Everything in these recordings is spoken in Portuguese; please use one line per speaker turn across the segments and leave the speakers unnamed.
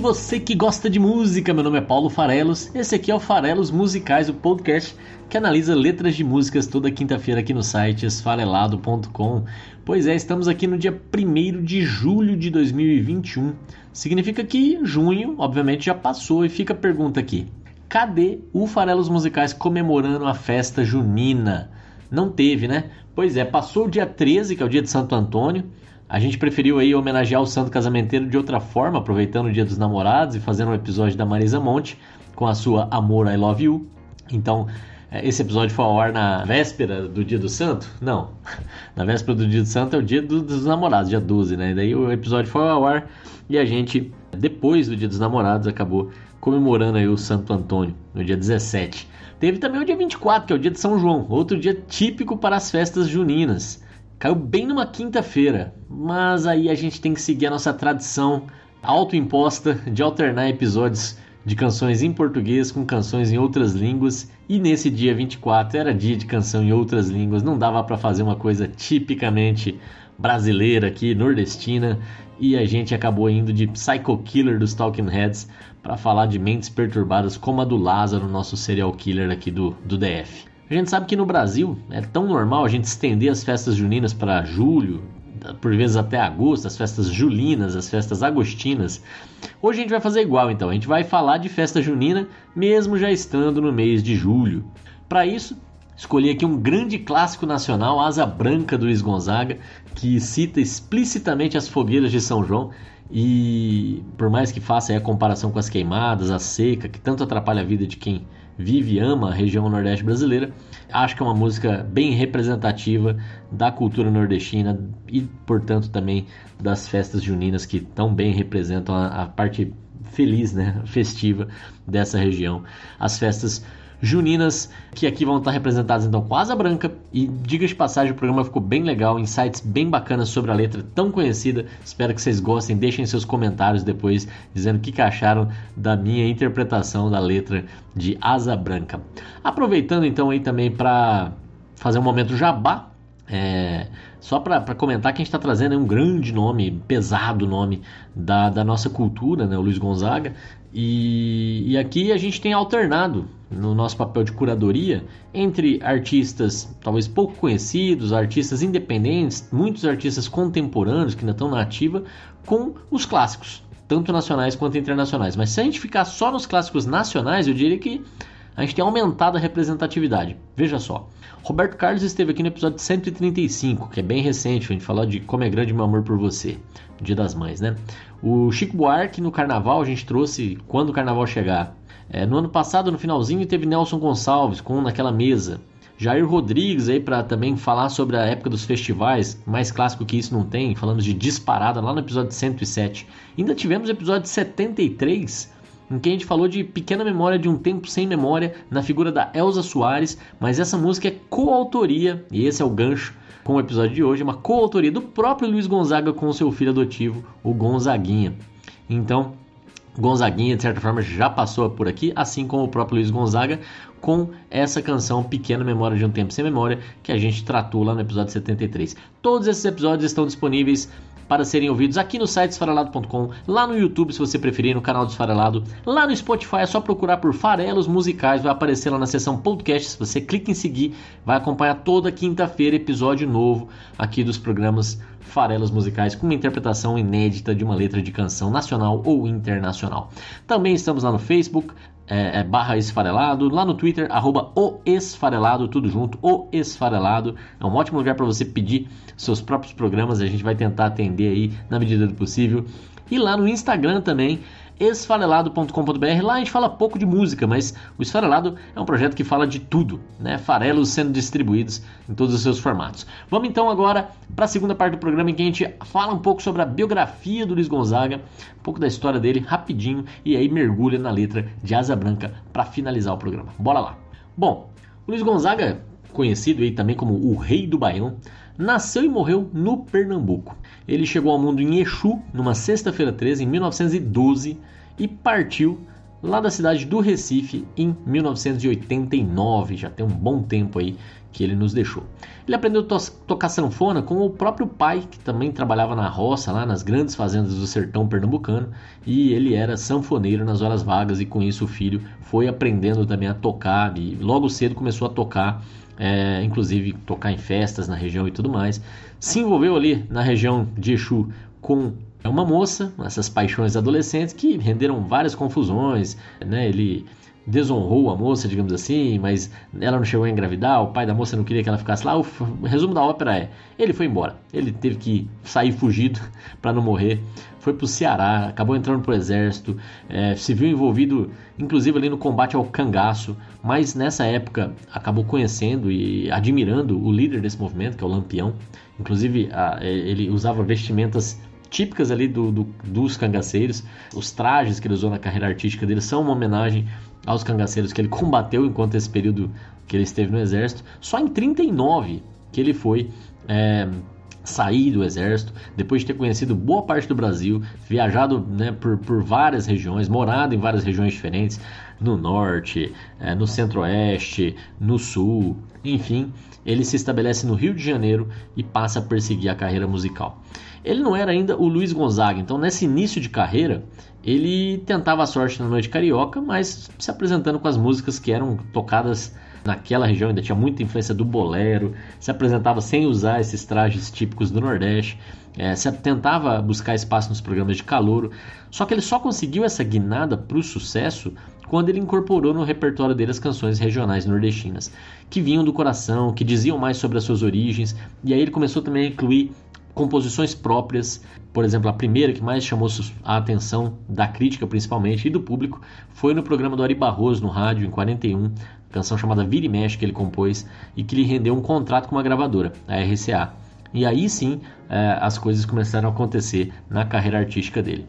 Você que gosta de música, meu nome é Paulo Farelos. Esse aqui é o Farelos Musicais, o podcast que analisa letras de músicas toda quinta-feira aqui no site esfarelado.com. Pois é, estamos aqui no dia 1 de julho de 2021. Significa que junho, obviamente, já passou e fica a pergunta aqui: cadê o Farelos Musicais comemorando a festa junina? Não teve, né? Pois é, passou o dia 13, que é o dia de Santo Antônio. A gente preferiu aí homenagear o santo casamenteiro de outra forma, aproveitando o Dia dos Namorados e fazendo um episódio da Marisa Monte com a sua Amor I Love You. Então, é, esse episódio foi ao ar na véspera do Dia do Santo? Não. Na véspera do Dia do Santo é o Dia do, dos Namorados, dia 12, né? E daí o episódio foi ao ar e a gente, depois do Dia dos Namorados, acabou comemorando aí o Santo Antônio, no dia 17. Teve também o dia 24, que é o dia de São João, outro dia típico para as festas juninas. Caiu bem numa quinta-feira, mas aí a gente tem que seguir a nossa tradição autoimposta de alternar episódios de canções em português com canções em outras línguas. E nesse dia 24 era dia de canção em outras línguas, não dava para fazer uma coisa tipicamente brasileira aqui, nordestina, e a gente acabou indo de Psycho Killer dos Talking Heads para falar de mentes perturbadas como a do Lázaro, nosso serial killer aqui do, do DF. A gente sabe que no Brasil é tão normal a gente estender as festas juninas para julho, por vezes até agosto, as festas julinas, as festas agostinas. Hoje a gente vai fazer igual então, a gente vai falar de festa junina mesmo já estando no mês de julho. Para isso, escolhi aqui um grande clássico nacional, Asa Branca do Luiz Gonzaga, que cita explicitamente as fogueiras de São João e por mais que faça a comparação com as queimadas, a seca, que tanto atrapalha a vida de quem vive e ama a região nordeste brasileira, acho que é uma música bem representativa da cultura nordestina e, portanto, também das festas juninas que tão bem representam a, a parte feliz, né, festiva dessa região. As festas juninas, que aqui vão estar representadas então com Asa Branca. E diga de passagem, o programa ficou bem legal, insights bem bacanas sobre a letra tão conhecida. Espero que vocês gostem, deixem seus comentários depois dizendo o que, acharam da minha interpretação da letra de Asa Branca. Aproveitando então aí também para fazer um momento jabá. É, só para comentar que a gente está trazendo um grande nome, pesado nome da, da nossa cultura, né, o Luiz Gonzaga, e, e, aqui a gente tem alternado no nosso papel de curadoria entre artistas talvez pouco conhecidos, artistas independentes, muitos artistas contemporâneos que ainda estão na ativa, com os clássicos, tanto nacionais quanto internacionais. Mas se a gente ficar só nos clássicos nacionais, eu diria que a gente tem aumentado a representatividade. Veja só. Roberto Carlos esteve aqui no episódio 135, que é bem recente, a gente falou de Como é Grande Meu Amor por Você, Dia das Mães, né? O Chico Buarque no Carnaval a gente trouxe Quando o Carnaval Chegar. É, no ano passado, no finalzinho, teve Nelson Gonçalves com Naquela Mesa. Jair Rodrigues aí para também falar sobre a época dos festivais, mais clássico que isso não tem, falamos de disparada lá no episódio 107. Ainda tivemos episódio 73, em que a gente falou de Pequena Memória de um Tempo Sem Memória, na figura da Elza Soares, mas essa música é coautoria, e esse é o gancho com o episódio de hoje, é uma coautoria do próprio Luiz Gonzaga com seu filho adotivo, o Gonzaguinha. Então, Gonzaguinha, de certa forma, já passou por aqui, assim como o próprio Luiz Gonzaga, com essa canção Pequena Memória de um Tempo Sem Memória, que a gente tratou lá no episódio 73. Todos esses episódios estão disponíveis para serem ouvidos aqui no site esfarelado.com, lá no YouTube, se você preferir, no canal do Esfarelado, lá no Spotify, é só procurar por Farelos Musicais, vai aparecer lá na seção podcast. Se você clica em seguir, vai acompanhar toda quinta-feira episódio novo aqui dos programas Farelos Musicais com uma interpretação inédita de uma letra de canção nacional ou internacional. Também estamos lá no Facebook, é, é, barra esfarelado, lá no Twitter, arroba o esfarelado, tudo junto, o esfarelado. É um ótimo lugar para você pedir seus próprios programas, a gente vai tentar atender aí na medida do possível. E lá no Instagram também, esfarelado.com.br. Lá a gente fala pouco de música, mas o Esfarelado é um projeto que fala de tudo, né? Farelos sendo distribuídos em todos os seus formatos. Vamos então agora para a segunda parte do programa em que a gente fala um pouco sobre a biografia do Luiz Gonzaga, um pouco da história dele rapidinho e aí mergulha na letra de Asa Branca para finalizar o programa. Bora lá. Bom, o Luiz Gonzaga conhecido aí também como o Rei do Baião, nasceu e morreu no Pernambuco. Ele chegou ao mundo em Exu, numa sexta-feira 13, em 1912, e partiu lá da cidade do Recife em 1989. Já tem um bom tempo aí que ele nos deixou. Ele aprendeu a to tocar sanfona com o próprio pai, que também trabalhava na roça, lá nas grandes fazendas do sertão pernambucano, e ele era sanfoneiro nas horas vagas, e com isso o filho foi aprendendo também a tocar, e logo cedo começou a tocar, é, inclusive tocar em festas na região e tudo mais. Se envolveu ali na região de Exu com uma moça, essas paixões adolescentes que renderam várias confusões, né? Ele desonrou a moça, digamos assim, mas ela não chegou a engravidar, o pai da moça não queria que ela ficasse lá. O resumo da ópera é: ele foi embora, ele teve que sair fugido para não morrer. Foi para o Ceará, acabou entrando para o exército, é, se viu envolvido, inclusive ali no combate ao cangaço, mas nessa época acabou conhecendo e admirando o líder desse movimento, que é o Lampião. Inclusive, a, ele usava vestimentas típicas ali do, do, dos cangaceiros. Os trajes que ele usou na carreira artística dele são uma homenagem aos cangaceiros que ele combateu enquanto esse período que ele esteve no exército. Só em 39 que ele foi é, sair do exército, depois de ter conhecido boa parte do Brasil, viajado né, por, por várias regiões, morado em várias regiões diferentes, no norte, é, no centro-oeste, no sul, enfim, ele se estabelece no Rio de Janeiro e passa a perseguir a carreira musical. Ele não era ainda o Luiz Gonzaga, então nesse início de carreira ele tentava a sorte na noite carioca, mas se apresentando com as músicas que eram tocadas naquela região, ainda tinha muita influência do bolero, se apresentava sem usar esses trajes típicos do Nordeste, é, se tentava buscar espaço nos programas de calouro, só que ele só conseguiu essa guinada para o sucesso quando ele incorporou no repertório dele as canções regionais nordestinas, que vinham do coração, que diziam mais sobre as suas origens, e aí ele começou também a incluir composições próprias. Por exemplo, a primeira que mais chamou a atenção da crítica, principalmente, e do público, foi no programa do Ari Barroso, no rádio, em 41, canção chamada Vira e Mexe, que ele compôs e que lhe rendeu um contrato com uma gravadora, a RCA. E aí sim é, as coisas começaram a acontecer na carreira artística dele.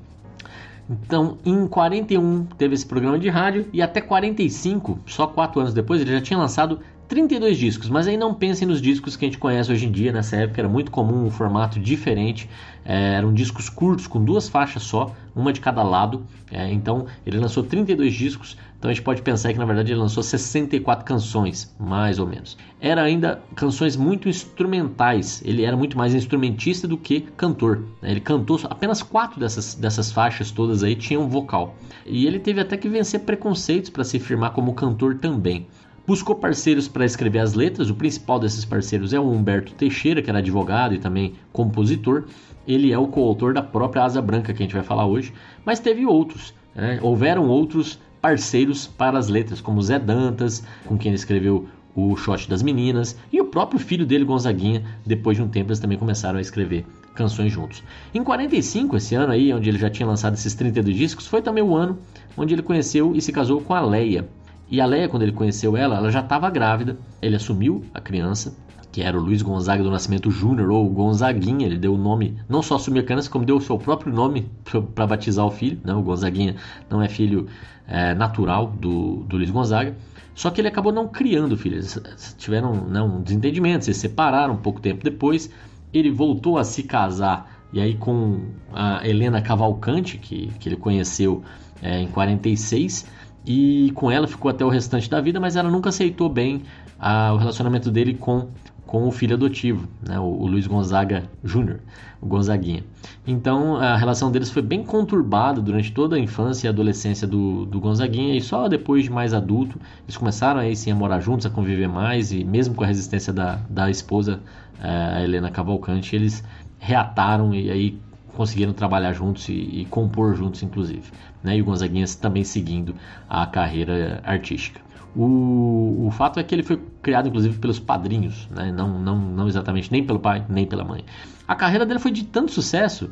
Então, em 41 teve esse programa de rádio e até 45, só quatro anos depois, ele já tinha lançado 32 discos, mas aí não pensem nos discos que a gente conhece hoje em dia. Nessa época era muito comum um formato diferente. É, eram discos curtos com duas faixas só, uma de cada lado. É, então ele lançou 32 discos. Então a gente pode pensar que na verdade ele lançou 64 canções, mais ou menos. Era ainda canções muito instrumentais. Ele era muito mais instrumentista do que cantor. Né? Ele cantou apenas quatro dessas, dessas faixas todas aí tinham vocal. E ele teve até que vencer preconceitos para se firmar como cantor também. Buscou parceiros para escrever as letras. O principal desses parceiros é o Humberto Teixeira, que era advogado e também compositor. Ele é o coautor da própria Asa Branca que a gente vai falar hoje, mas teve outros. Né? Houveram outros parceiros para as letras, como Zé Dantas, com quem ele escreveu o Shot das Meninas, e o próprio filho dele, Gonzaguinha. Depois de um tempo, eles também começaram a escrever canções juntos. Em 45, esse ano aí, onde ele já tinha lançado esses 32 discos, foi também o ano onde ele conheceu e se casou com a Leia, e a Leia, quando ele conheceu ela, ela já estava grávida. Ele assumiu a criança, que era o Luiz Gonzaga do Nascimento Júnior, ou Gonzaguinha. Ele deu o nome, não só assumiu a criança, como deu o seu próprio nome para batizar o filho. Né? O Gonzaguinha não é filho é, natural do, do Luiz Gonzaga. Só que ele acabou não criando filho. Eles tiveram né, um desentendimento, se separaram um pouco tempo depois. Ele voltou a se casar, e aí com a Helena Cavalcante, que, que ele conheceu é, em 46 e com ela ficou até o restante da vida, mas ela nunca aceitou bem a, o relacionamento dele com, com o filho adotivo, né, o, o Luiz Gonzaga Jr., o Gonzaguinha. Então a relação deles foi bem conturbada durante toda a infância e adolescência do, do Gonzaguinha, e só depois de mais adulto eles começaram aí sim a morar juntos, a conviver mais, e mesmo com a resistência da, da esposa, eh, a Helena Cavalcante, eles reataram e aí conseguiram trabalhar juntos e, e compor juntos, inclusive. Né? E o Gonzaguinha também seguindo a carreira artística. O, o fato é que ele foi criado, inclusive, pelos padrinhos, né? não, não, não exatamente nem pelo pai nem pela mãe. A carreira dele foi de tanto sucesso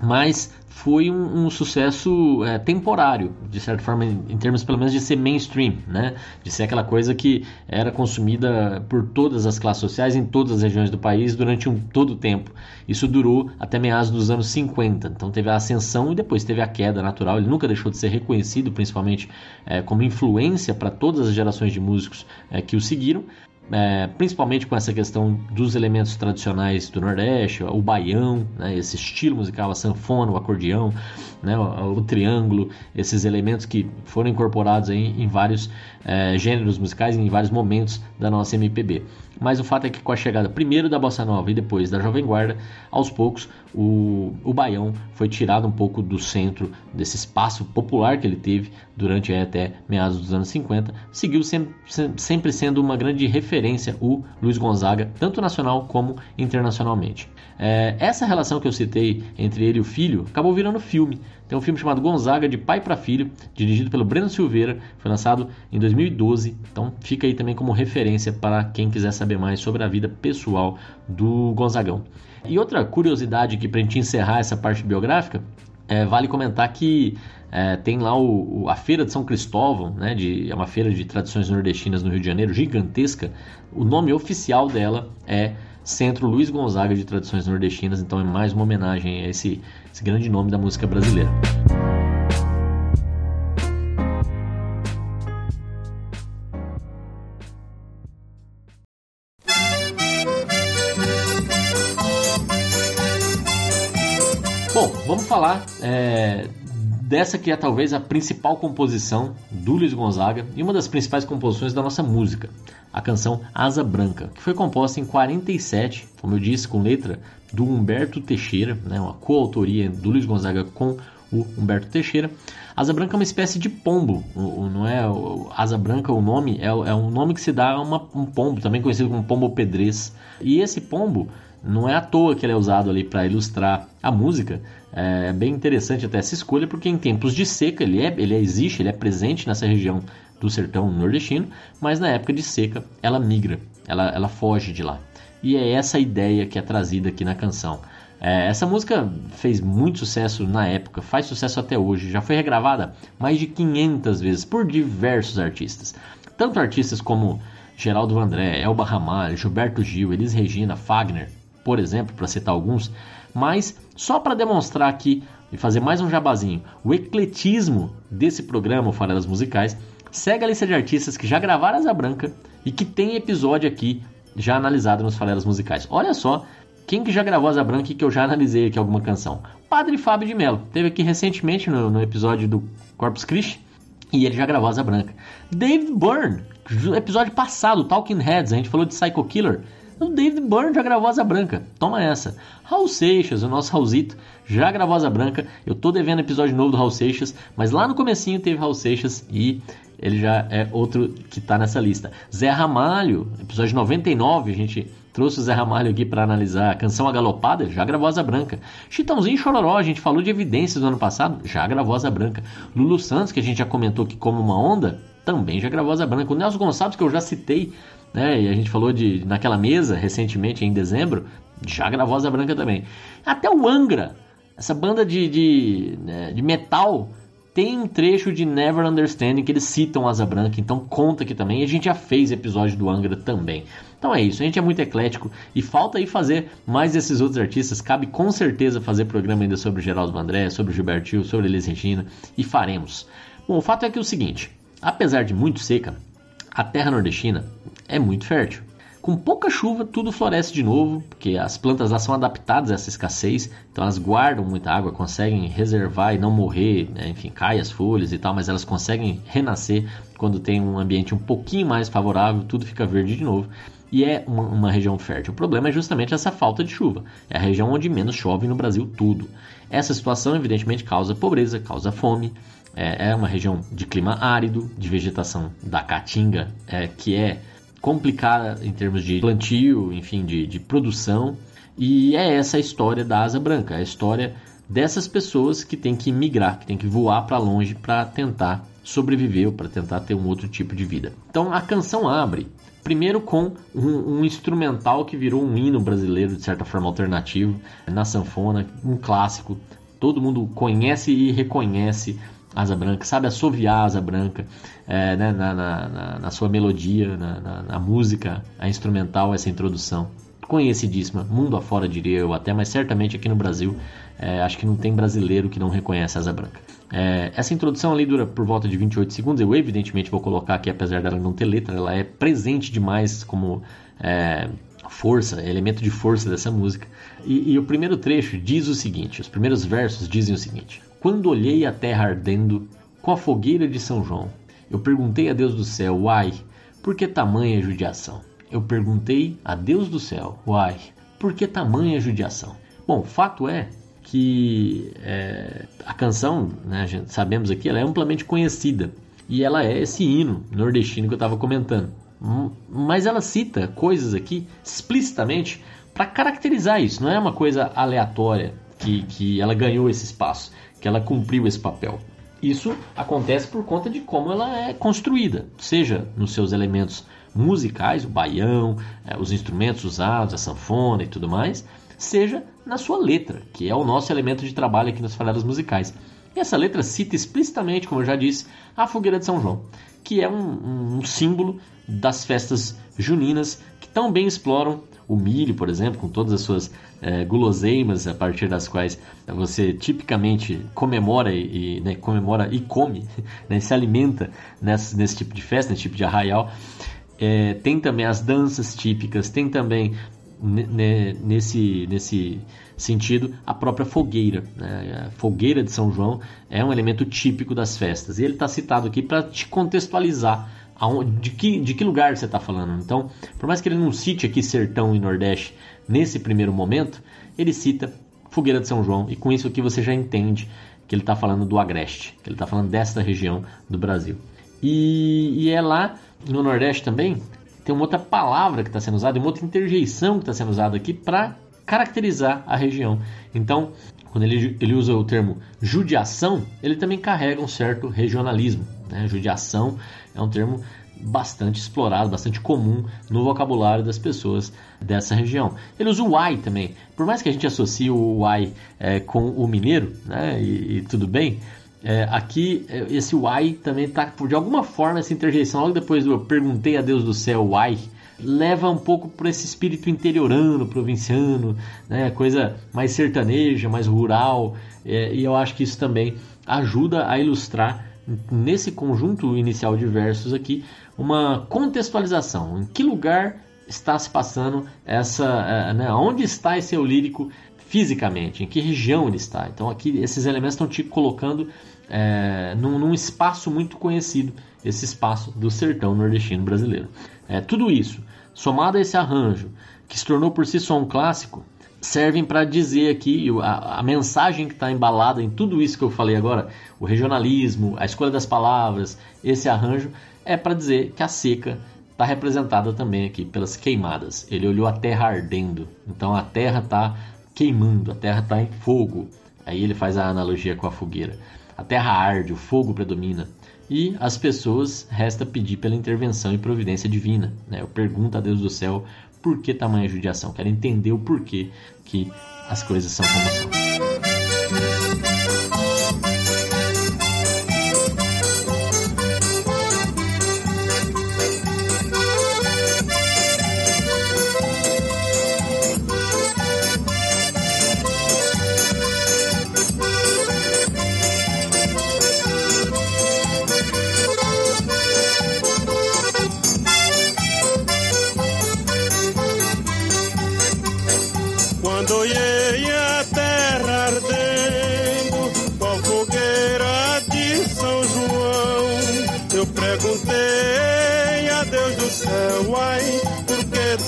mas foi um, um sucesso é, temporário, de certa forma, em, em, termos pelo menos de ser mainstream, né? de ser aquela coisa que era consumida por todas as classes sociais em todas as regiões do país durante um todo o tempo. Isso durou até meados dos anos 50, então teve a ascensão e depois teve a queda natural. Ele nunca deixou de ser reconhecido, principalmente é, como influência para todas as gerações de músicos é, que o seguiram, é, principalmente com essa questão dos elementos tradicionais do Nordeste, o baião, né, esse estilo musical, a sanfona, o acordeão, né, o, o, triângulo, esses elementos que foram incorporados aí em vários é, gêneros musicais, em vários momentos da nossa MPB. Mas o fato é que com a chegada primeiro da Bossa Nova e depois da Jovem Guarda, aos poucos o, o baião foi tirado um pouco do centro desse espaço popular que ele teve durante até meados dos anos 50, seguiu sempre, sempre sendo uma grande referência o Luiz Gonzaga, tanto nacional como internacionalmente. É, essa relação que eu citei entre ele e o filho acabou virando filme. Tem um filme chamado Gonzaga, de pai para filho, dirigido pelo Breno Silveira, foi lançado em 2012. Então fica aí também como referência para quem quiser saber mais sobre a vida pessoal do Gonzagão. E outra curiosidade que para a gente encerrar essa parte biográfica, é, vale comentar que é, tem lá o, o, a Feira de São Cristóvão, né, de, é uma feira de tradições nordestinas no Rio de Janeiro, gigantesca. O nome oficial dela é Centro Luiz Gonzaga de Tradições Nordestinas, então é mais uma homenagem a esse, esse grande nome da música brasileira. Falar é, dessa que é talvez a principal composição do Luiz Gonzaga e uma das principais composições da nossa música, a canção Asa Branca, que foi composta em 47, como eu disse, com letra do Humberto Teixeira, né, uma coautoria do Luiz Gonzaga com o Humberto Teixeira. Asa Branca é uma espécie de pombo, não é? Asa Branca, o nome é, é um nome que se dá a uma, um pombo, também conhecido como pombo pedrez. E esse pombo não é à toa que ele é usado ali para ilustrar a música. É bem interessante até essa escolha, porque em tempos de seca ele, é, ele existe, ele é presente nessa região do sertão nordestino, mas na época de seca ela migra, ela, ela foge de lá. E é essa ideia que é trazida aqui na canção. É, essa música fez muito sucesso na época, faz sucesso até hoje, já foi regravada mais de 500 vezes por diversos artistas. Tanto artistas como Geraldo Vandré, Elba Ramalho, Gilberto Gil, Elis Regina, Fagner, por exemplo, para citar alguns, mas só para demonstrar aqui e fazer mais um jabazinho, o ecletismo desse programa, o Farelas Musicais, segue a lista de artistas que já gravaram Asa Branca e que tem episódio aqui já analisado nos Farelas Musicais. Olha só quem que já gravou Asa Branca e que eu já analisei aqui alguma canção. Padre Fábio de Mello, teve aqui recentemente no, no episódio do Corpus Christi e ele já gravou Asa Branca. David Byrne, episódio passado, Talking Heads, a gente falou de Psycho Killer, o David Byrne já gravou Asa Branca. Toma essa. Raul Seixas, o nosso Raulzito, já gravou Asa Branca. Eu tô devendo episódio novo do Raul Seixas, mas lá no comecinho teve Raul Seixas e ele já é outro que tá nessa lista. Zé Ramalho, episódio 99, a gente trouxe o Zé Ramalho aqui para analisar a canção A Galopada, já gravou Asa Branca. Chitãozinho Chororó, a gente falou de evidências do ano passado, já gravou Asa Branca. Lulu Santos, que a gente já comentou que como uma onda, também já gravou Asa Branca. O Nelson Gonçalves, que eu já citei né? E a gente falou de naquela mesa recentemente, em dezembro, já gravou Asa Branca também. Até o Angra, essa banda de, de, né, de metal, tem um trecho de Never Understanding que eles citam Asa Branca, então conta aqui também. E a gente já fez episódio do Angra também. Então é isso, a gente é muito eclético e falta aí fazer mais desses outros artistas. Cabe com certeza fazer programa ainda sobre Geraldo André, sobre Gilberto sobre Elis Regina e faremos. Bom, o fato é que é o seguinte: apesar de muito seca, a terra nordestina é muito fértil. Com pouca chuva, tudo floresce de novo, porque as plantas lá são adaptadas a essa escassez, então elas guardam muita água, conseguem reservar e não morrer, né? enfim, cai as folhas e tal, mas elas conseguem renascer quando tem um ambiente um pouquinho mais favorável, tudo fica verde de novo e é uma, uma, região fértil. O problema é justamente essa falta de chuva. É a região onde menos chove no Brasil tudo. Essa situação, evidentemente, causa pobreza, causa fome, é, é uma região de clima árido, de vegetação da caatinga, é, que é complicada em termos de plantio, enfim, de, de produção. E é essa a história da asa branca, a história dessas pessoas que têm que migrar, que têm que voar para longe para tentar sobreviver ou para tentar ter um outro tipo de vida. Então a canção abre primeiro com um, um, instrumental que virou um hino brasileiro de certa forma alternativo na sanfona, um clássico. Todo mundo conhece e reconhece Asa Branca, sabe assoviar Asa Branca é, né, na, na, na, na, sua melodia, na, música, a instrumental, essa introdução. conhecidíssima, mundo afora diria eu até, mas certamente aqui no Brasil, é, acho que não tem brasileiro que não reconhece Asa Branca. É, essa introdução ali dura por volta de 28 segundos, eu evidentemente vou colocar aqui, apesar dela não ter letra, ela é presente demais como é, força, elemento de força dessa música. E, e o primeiro trecho diz o seguinte, os primeiros versos dizem o seguinte, Quando olhei a terra ardendo com a fogueira de São João, eu perguntei a Deus do céu, uai, por que tamanha judiação? Eu perguntei a Deus do céu, uai, por que tamanha judiação? Bom, fato é que é, a canção, né, gente, sabemos aqui, ela é amplamente conhecida e ela é esse hino nordestino que eu estava comentando. Mas ela cita coisas aqui explicitamente para caracterizar isso, não é uma coisa aleatória que, que ela ganhou esse espaço, que ela cumpriu esse papel. Isso acontece por conta de como ela é construída, seja nos seus elementos musicais, o baião, é, os instrumentos usados, a sanfona e tudo mais, seja na sua letra, que é o nosso elemento de trabalho aqui nas falhadas musicais. E essa letra cita explicitamente, como eu já disse, a fogueira de São João, que é um, um símbolo das festas juninas que tão bem exploram o milho, por exemplo, com todas as suas é, guloseimas a partir das quais você tipicamente comemora e, né, comemora e come, né, se alimenta nesse, nesse tipo de festa, nesse tipo de arraial. É, tem também as danças típicas, tem também nesse, nesse sentido a própria fogueira. Né? A fogueira de São João é um elemento típico das festas. E ele está citado aqui para te contextualizar de, que, de que lugar você está falando. Então, por mais que ele não cite aqui Sertão e Nordeste nesse primeiro momento, ele cita Fogueira de São João. E com isso aqui você já entende que ele está falando do Agreste, que ele está falando desta região do Brasil. E, e é lá no Nordeste também tem uma outra palavra que está sendo usada, uma outra interjeição que está sendo usada aqui para caracterizar a região. Então, quando ele, ele usa o termo judiação, ele também carrega um certo regionalismo. Né? Judiação é um termo bastante explorado, bastante comum no vocabulário das pessoas dessa região. Ele usa o uai também. Por mais que a gente associe o uai é, com o mineiro, né, e, e tudo bem, é, aqui, é, esse why também está, de alguma forma, essa interjeição, logo depois do eu perguntei a Deus do céu why, leva um pouco para esse espírito interiorano, provinciano, né, coisa mais sertaneja, mais rural, é, e eu acho que isso também ajuda a ilustrar nesse conjunto inicial de versos aqui uma contextualização, em que lugar está se passando essa, é, né, onde está esse eu lírico fisicamente, em que região ele está. Então aqui esses elementos estão te colocando é, num, num, espaço muito conhecido, esse espaço do sertão nordestino brasileiro. É, tudo isso, somado a esse arranjo, que se tornou por si só um clássico, servem para dizer aqui a, a mensagem que está embalada em tudo isso que eu falei agora, o regionalismo, a escolha das palavras, esse arranjo, é para dizer que a seca está representada também aqui pelas queimadas. Ele olhou a terra ardendo, então a terra está queimando, a terra está em fogo. Aí ele faz a analogia com a fogueira. A terra arde, o fogo predomina. E as pessoas resta pedir pela intervenção e providência divina. Né? Eu pergunto a Deus do céu por que tamanha judiação. Quero entender o porquê que as coisas são como são.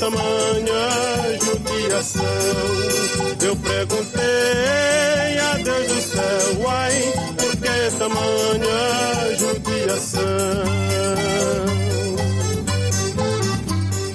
Tamanha judiação. Eu perguntei a Deus do céu, ai, por que tamanha judiação?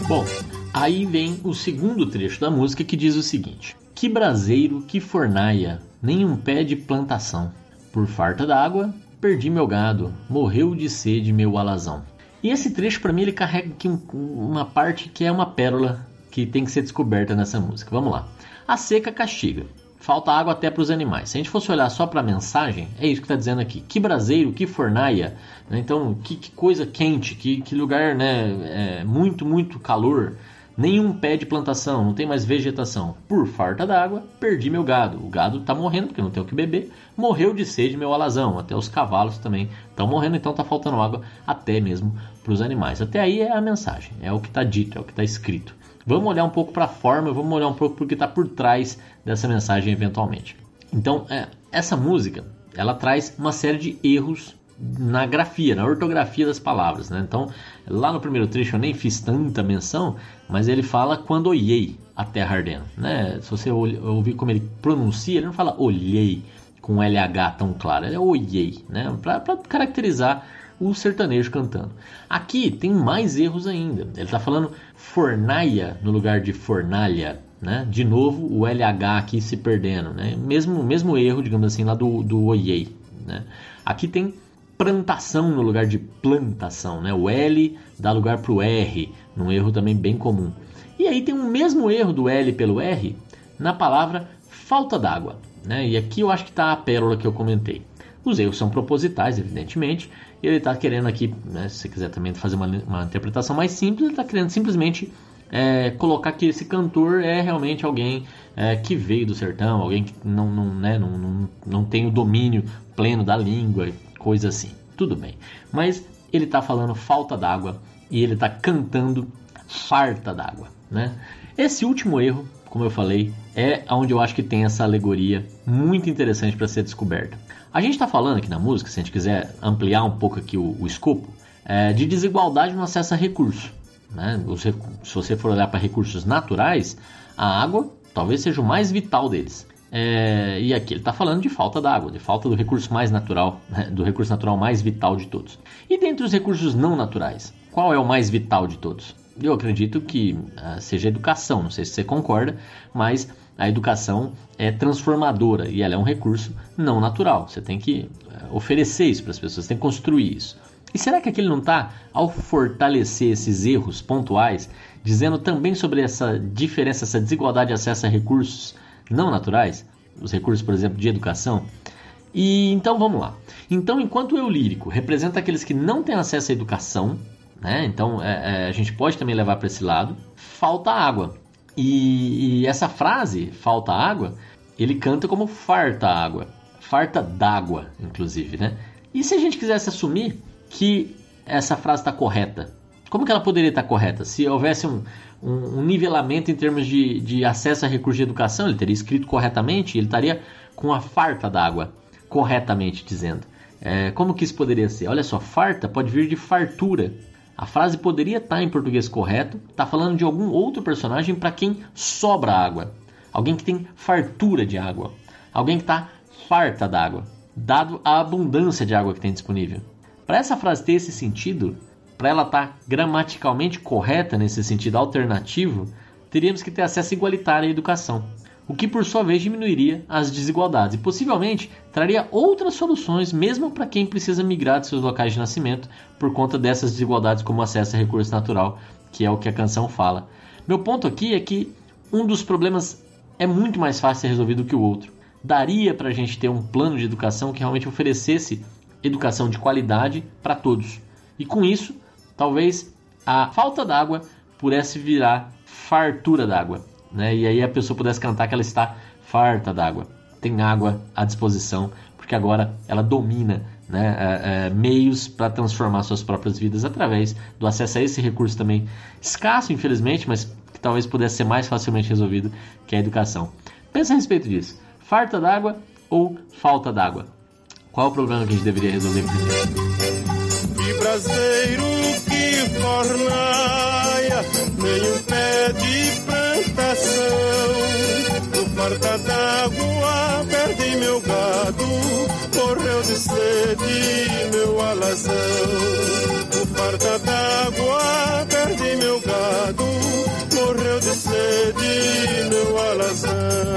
Bom, aí vem o segundo trecho da música que diz o seguinte: Que braseiro, que fornaia, nenhum pé de plantação. Por farta d'água, perdi meu gado, morreu de sede meu alazão. E esse trecho, para mim, ele carrega aqui um, uma parte que é uma pérola que tem que ser descoberta nessa música. Vamos lá. A seca castiga. Falta água até para os animais. Se a gente fosse olhar só para a mensagem, é isso que está dizendo aqui. Que braseiro, que fornaia. Né? Então, que, que, coisa quente, que, que lugar, né? É, muito, muito calor. Nenhum pé de plantação, não tem mais vegetação. Por farta d'água, perdi meu gado. O gado está morrendo porque não tem o que beber. Morreu de sede meu alazão. Até os cavalos também estão morrendo, então está faltando água até mesmo para os animais. Até aí é a mensagem, é o que está dito, é o que está escrito. Vamos olhar um pouco para a forma, vamos olhar um pouco para o que está por trás dessa mensagem eventualmente. Então, é, essa música, ela traz uma série de erros na grafia, na ortografia das palavras. Né? Então, lá no primeiro trecho eu nem fiz tanta menção, mas ele fala quando olhei a terra ardendo. Né? Se você ouvir como ele pronuncia, ele não fala olhei com LH tão claro, ele é olhei, né? para caracterizar o sertanejo cantando. Aqui tem mais erros ainda. Ele está falando fornaia no lugar de fornalha. Né? De novo, o LH aqui se perdendo. Né? Mesmo, mesmo erro, digamos assim, lá do, do Oiei. Né? Aqui tem plantação no lugar de plantação, né? O L dá lugar para o R, num erro também bem comum. E aí tem o mesmo erro do L pelo R na palavra falta d'água, né? E aqui eu acho que está a pérola que eu comentei. Os erros são propositais, evidentemente. E ele está querendo aqui, né, se você quiser também fazer uma, uma interpretação mais simples, ele está querendo simplesmente é, colocar que esse cantor é realmente alguém é, que veio do sertão, alguém que não, não, né, não, não, não tem o domínio pleno da língua, coisa assim. Tudo bem. Mas ele está falando falta d'água e ele está cantando farta d'água, né? Esse último erro, como eu falei, é onde eu acho que tem essa alegoria muito interessante para ser descoberta. A gente está falando aqui na música, se a gente quiser ampliar um pouco aqui o, o escopo, é, de desigualdade no acesso a recurso. Né? Se você for olhar para recursos naturais, a água talvez seja o mais vital deles. É, e aqui ele está falando de falta d'água, de falta do recurso mais natural, né, do recurso natural mais vital de todos. E dentre os recursos não naturais, qual é o mais vital de todos? Eu acredito que uh, seja a educação, não sei se você concorda, mas a educação é transformadora e ela é um recurso não natural. Você tem que uh, oferecer isso para as pessoas, você tem que construir isso. E será que aquele não está, ao fortalecer esses erros pontuais, dizendo também sobre essa diferença, essa desigualdade de acesso a recursos não naturais, os recursos, por exemplo, de educação. E então vamos lá. Então, enquanto o eu lírico representa aqueles que não têm acesso à educação, né? Então é, é, a gente pode também levar para esse lado. Falta água. E, e, essa frase, falta água, ele canta como farta água, farta d'água, inclusive, né? E se a gente quisesse assumir que essa frase está correta, como que ela poderia estar correta? Se houvesse um, um, um nivelamento em termos de, de acesso a recursos de educação, ele teria escrito corretamente, ele estaria com a farta d'água, corretamente dizendo. É, como que isso poderia ser? Olha só, farta pode vir de fartura. A frase poderia estar em português correto, está falando de algum outro personagem para quem sobra água. Alguém que tem fartura de água. Alguém que está farta d'água, dado a abundância de água que tem disponível. Para essa frase ter esse sentido, para ela estar tá gramaticalmente correta nesse sentido alternativo, teríamos que ter acesso igualitário à educação, o que por sua vez diminuiria as desigualdades e possivelmente traria outras soluções mesmo para quem precisa migrar de seus locais de nascimento por conta dessas desigualdades como acesso a recurso natural, que é o que a canção fala. Meu ponto aqui é que um dos problemas é muito mais fácil de ser resolvido que o outro. Daria para a gente ter um plano de educação que realmente oferecesse educação de qualidade para todos. E com isso, talvez a falta d'água pudesse virar fartura d'água, né? E aí a pessoa pudesse cantar que ela está farta d'água, tem água à disposição, porque agora ela domina né, é, é, meios para transformar suas próprias vidas através do acesso a esse recurso também escasso, infelizmente, mas que talvez pudesse ser mais facilmente resolvido que a educação. Pensa a respeito disso. Farta d'água ou falta d'água? Qual é o problema que a gente deveria resolver primeiro?
Que braseiro fornaia, nem um pé de plantação. No farta d'água perdi meu gado, morreu de sede meu alazão. No farta d'água perdi meu gado, morreu de sede meu alazão.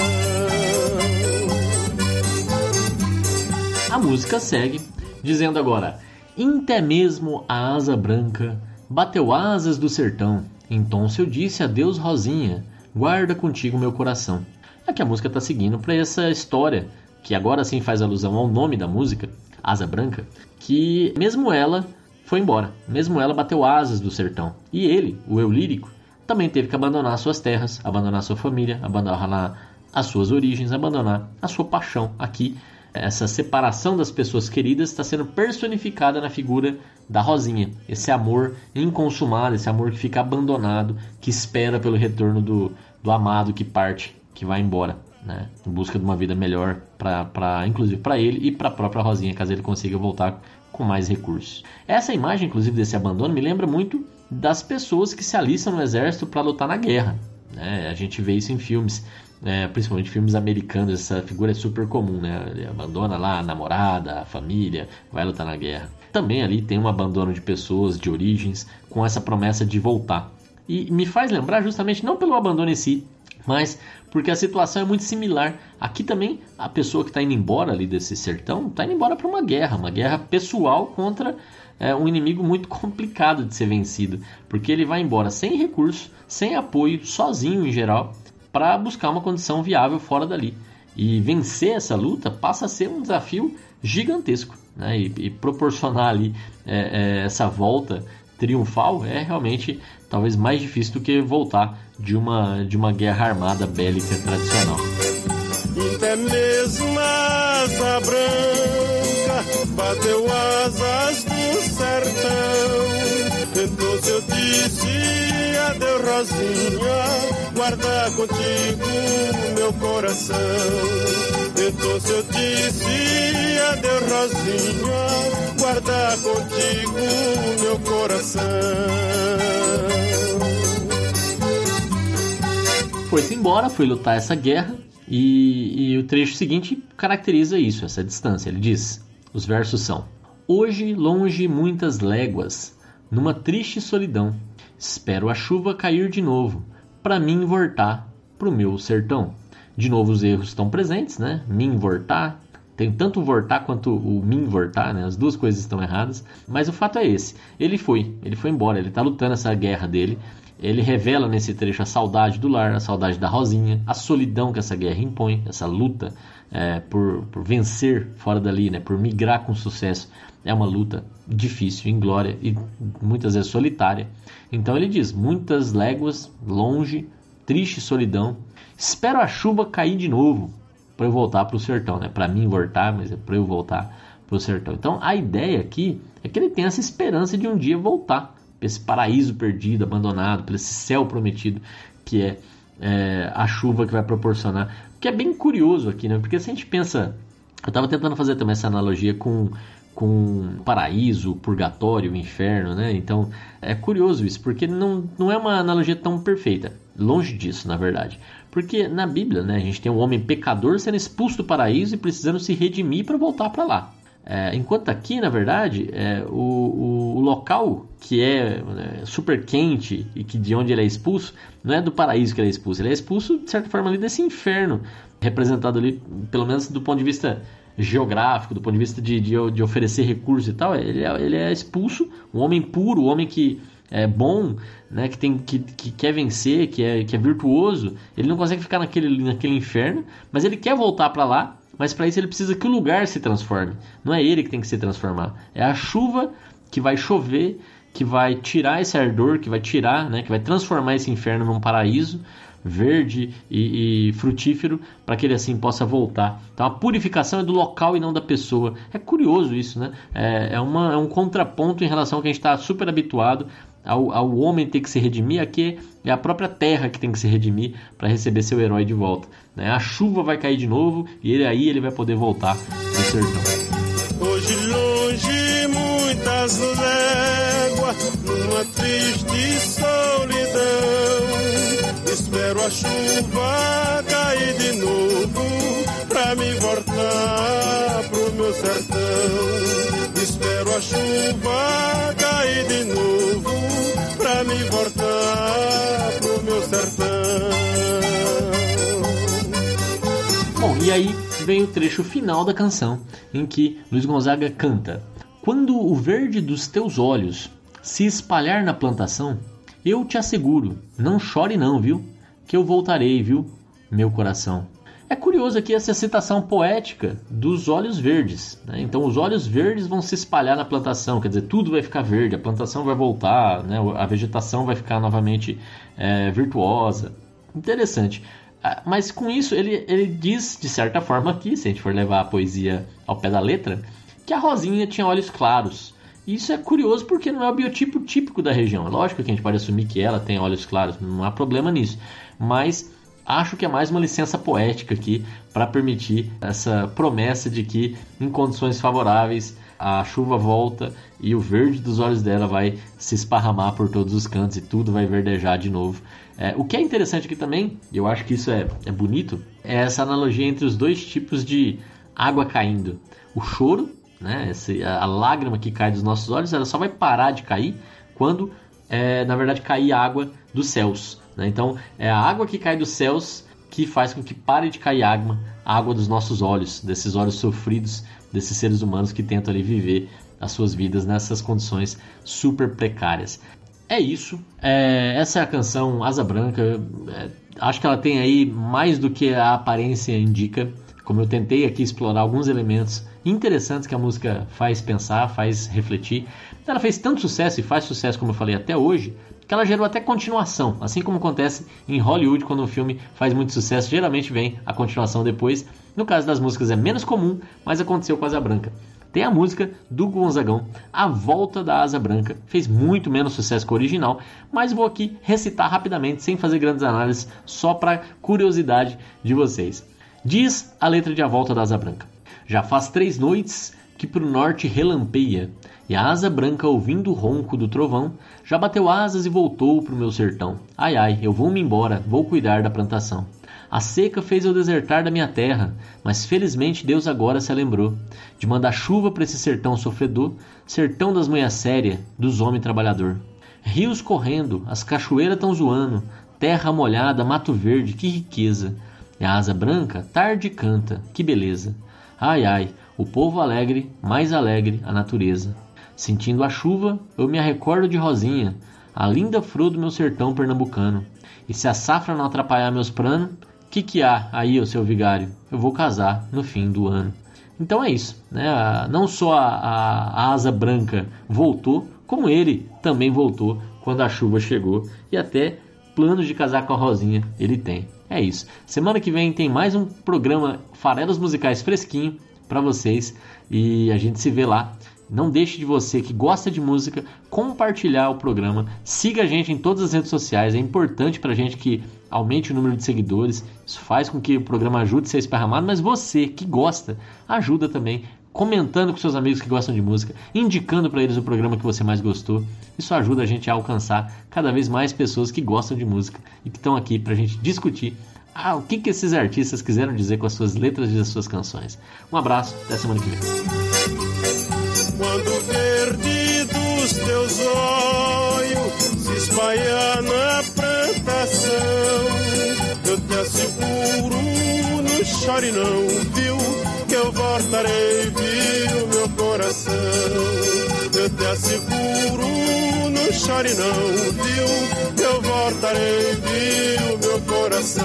A música segue dizendo agora: Inte mesmo a asa branca bateu asas do sertão. Então se eu disse adeus, Rosinha, guarda contigo meu coração. É que a música está seguindo para essa história, que agora sim faz alusão ao nome da música, Asa Branca, que mesmo ela foi embora, mesmo ela bateu asas do sertão. E ele, o eu lírico, também teve que abandonar suas terras, abandonar sua família, abandonar as suas origens, abandonar a sua paixão aqui essa separação das pessoas queridas está sendo personificada na figura da Rosinha. Esse amor inconsumado, esse amor que fica abandonado, que espera pelo retorno do, do amado que parte, que vai embora, né? em busca de uma vida melhor, pra, pra, inclusive para ele e para a própria Rosinha, caso ele consiga voltar com mais recursos. Essa imagem, inclusive, desse abandono me lembra muito das pessoas que se alistam no exército para lutar na guerra. Né? A gente vê isso em filmes é, principalmente filmes americanos, essa figura é super comum, né? Ele abandona lá a namorada, a família, vai lutar na guerra. Também ali tem um abandono de pessoas, de origens, com essa promessa de voltar. E me faz lembrar justamente não pelo abandono em si, mas porque a situação é muito similar. Aqui também a pessoa que está indo embora ali desse sertão está indo embora para uma guerra, uma guerra pessoal contra é, um inimigo muito complicado de ser vencido, porque ele vai embora sem recurso, sem apoio, sozinho em geral, para buscar uma condição viável fora dali. E vencer essa luta passa a ser um desafio gigantesco. Né? E, e proporcionar ali é, é, essa volta triunfal é realmente talvez mais difícil do que voltar de uma, de uma guerra armada bélica tradicional.
Até mesmo asa branca bateu asas do sertão. Então se eu disse adeus, Rosinha, guarda contigo meu coração. Então se eu disse adeus, Rosinha, guarda contigo meu coração.
Foi-se embora, foi lutar essa guerra e, e o trecho seguinte caracteriza isso, essa distância. Ele diz: os versos são: Hoje, longe muitas léguas, numa triste solidão, espero a chuva cair de novo para mim voltar pro meu sertão. De novo os erros estão presentes, né? Mim voltar, tem tanto voltar quanto o mim voltar, né? As duas coisas estão erradas, mas o fato é esse. Ele foi, ele foi embora, ele está lutando essa guerra dele. Ele revela nesse trecho a saudade do lar, a saudade da Rosinha, a solidão que essa guerra impõe, essa luta é, por, por vencer fora dali, né? Por migrar com sucesso. É uma luta difícil, inglória e muitas vezes solitária. Então ele diz: muitas léguas longe, triste solidão. Espero a chuva cair de novo para eu voltar para o sertão, né? Para mim voltar, mas é para eu voltar para o sertão. Então a ideia aqui é que ele tem essa esperança de um dia voltar para esse paraíso perdido, abandonado, para esse céu prometido que é, é, a chuva que vai proporcionar. Que é bem curioso aqui, né? Porque se a gente pensa, eu estava tentando fazer também essa analogia com com paraíso, purgatório, inferno, né? Então é curioso isso, porque não, não é uma analogia tão perfeita. Longe disso, na verdade. Porque na Bíblia, né, a gente tem um homem pecador sendo expulso do paraíso e precisando se redimir para voltar para lá. É, enquanto aqui, na verdade, é, o, o, o, local que é, é super quente e que de onde ele é expulso, não é do paraíso que ele é expulso, ele é expulso, de certa forma, ali desse inferno, representado ali, pelo menos do ponto de vista geográfico, do ponto de vista de, de, de oferecer recursos e tal, ele é, ele é expulso, um homem puro, um homem que é bom, né, que, tem, que, que quer vencer, que é, que é virtuoso, ele não consegue ficar naquele, naquele inferno, mas ele quer voltar para lá, mas para isso ele precisa que o lugar se transforme. Não é ele que tem que se transformar, é a chuva que vai chover, que vai tirar esse ardor, que vai tirar, né, que vai transformar esse inferno num paraíso, verde e, e frutífero para que ele assim possa voltar. Então a purificação é do local e não da pessoa. É curioso isso, né? É, é, uma, é um contraponto em relação ao que a gente está super habituado ao, ao, homem ter que se redimir, aqui é a própria terra que tem que se redimir para receber seu herói de volta. Né? A chuva vai cair de novo e ele aí ele vai poder voltar sertão.
Hoje longe muitas léguas, numa triste solidão Espero a chuva cair de novo pra me voltar pro meu sertão. Espero a chuva cair de novo pra me voltar pro meu sertão.
Bom, e aí vem o trecho final da canção em que Luiz Gonzaga canta: Quando o verde dos teus olhos se espalhar na plantação, eu te asseguro, não chore não, viu? Que eu voltarei, viu? Meu coração. É curioso aqui essa citação poética dos olhos verdes. Né? Então, os olhos verdes vão se espalhar na plantação, quer dizer, tudo vai ficar verde, a plantação vai voltar, né? a vegetação vai ficar novamente é, virtuosa. Interessante. Ah, mas com isso, ele, ele diz, de certa forma, aqui, se a gente for levar a poesia ao pé da letra, que a Rosinha tinha olhos claros. Isso é curioso porque não é o biotipo típico da região. Lógico que a gente pode assumir que ela tem olhos claros, não há problema nisso. Mas acho que é mais uma licença poética aqui para permitir essa promessa de que em condições favoráveis a chuva volta e o verde dos olhos dela vai se esparramar por todos os cantos e tudo vai verdejar de novo. É, o que é interessante aqui também, e eu acho que isso é, é bonito, é essa analogia entre os dois tipos de água caindo. O choro, né, esse, a, a lágrima que cai dos nossos olhos, ela só vai parar de cair quando, é, na verdade, cair água dos céus. Né? Então, é a água que cai dos céus que faz com que pare de cair água, água dos nossos olhos, desses olhos sofridos, desses seres humanos que tentam ali viver as suas vidas nessas condições super precárias. É isso. É, essa é a canção Asa Branca. É, acho que ela tem aí mais do que a aparência indica. Como eu tentei aqui explorar alguns elementos interessantes que a música faz pensar, faz refletir. Ela fez tanto sucesso e faz sucesso, como eu falei, até hoje, que ela gerou até continuação, assim como acontece em Hollywood quando um filme faz muito sucesso, geralmente vem a continuação depois. No caso das músicas é menos comum, mas aconteceu com Asa Branca. Tem a música do Gonzagão, A Volta da Asa Branca. Fez muito menos sucesso que o original, mas vou aqui recitar rapidamente, sem fazer grandes análises, só para curiosidade de vocês. Diz a letra de A Volta da Asa Branca. Já faz três noites que pro norte relampeia, e a asa branca, ouvindo o ronco do trovão, já bateu asas e voltou pro meu sertão. Ai ai, eu vou-me embora, vou cuidar da plantação. A seca fez eu desertar da minha terra, mas felizmente Deus agora se lembrou de mandar chuva para esse sertão sofredor, sertão das mulheres sérias, dos homens trabalhador. Rios correndo, as cachoeiras tão zoando, terra molhada, mato verde, que riqueza. E a asa branca tarde canta, que beleza. Ai ai, o povo alegre, mais alegre a natureza. Sentindo a chuva, eu me recordo de Rosinha, a linda flor do meu sertão pernambucano. E se a safra não atrapalhar meus planos, que que há aí, o seu vigário? Eu vou casar no fim do ano. Então é isso, né? Não só a, a, a asa branca voltou, como ele também voltou quando a chuva chegou e até planos de casar com a Rosinha ele tem. É isso. Semana que vem tem mais um programa Farelos Musicais fresquinho para vocês e a gente se vê lá. Não deixe de você que gosta de música compartilhar o programa. Siga a gente em todas as redes sociais. É importante para a gente que aumente o número de seguidores. Isso faz com que o programa ajude a ser esparramado. Mas você que gosta, ajuda também comentando com seus amigos que gostam de música, indicando para eles o programa que você mais gostou. Isso ajuda a gente a alcançar cada vez mais pessoas que gostam de música e que estão aqui para a gente discutir ah, o que, que esses artistas quiseram dizer com as suas letras e as suas canções. Um abraço, até semana que vem.
Espalhar na plantação, eu te asseguro, não chore não, viu? Que eu voltarei, viu, meu coração. Eu te asseguro, não chore não, viu? Que eu voltarei, viu, meu coração.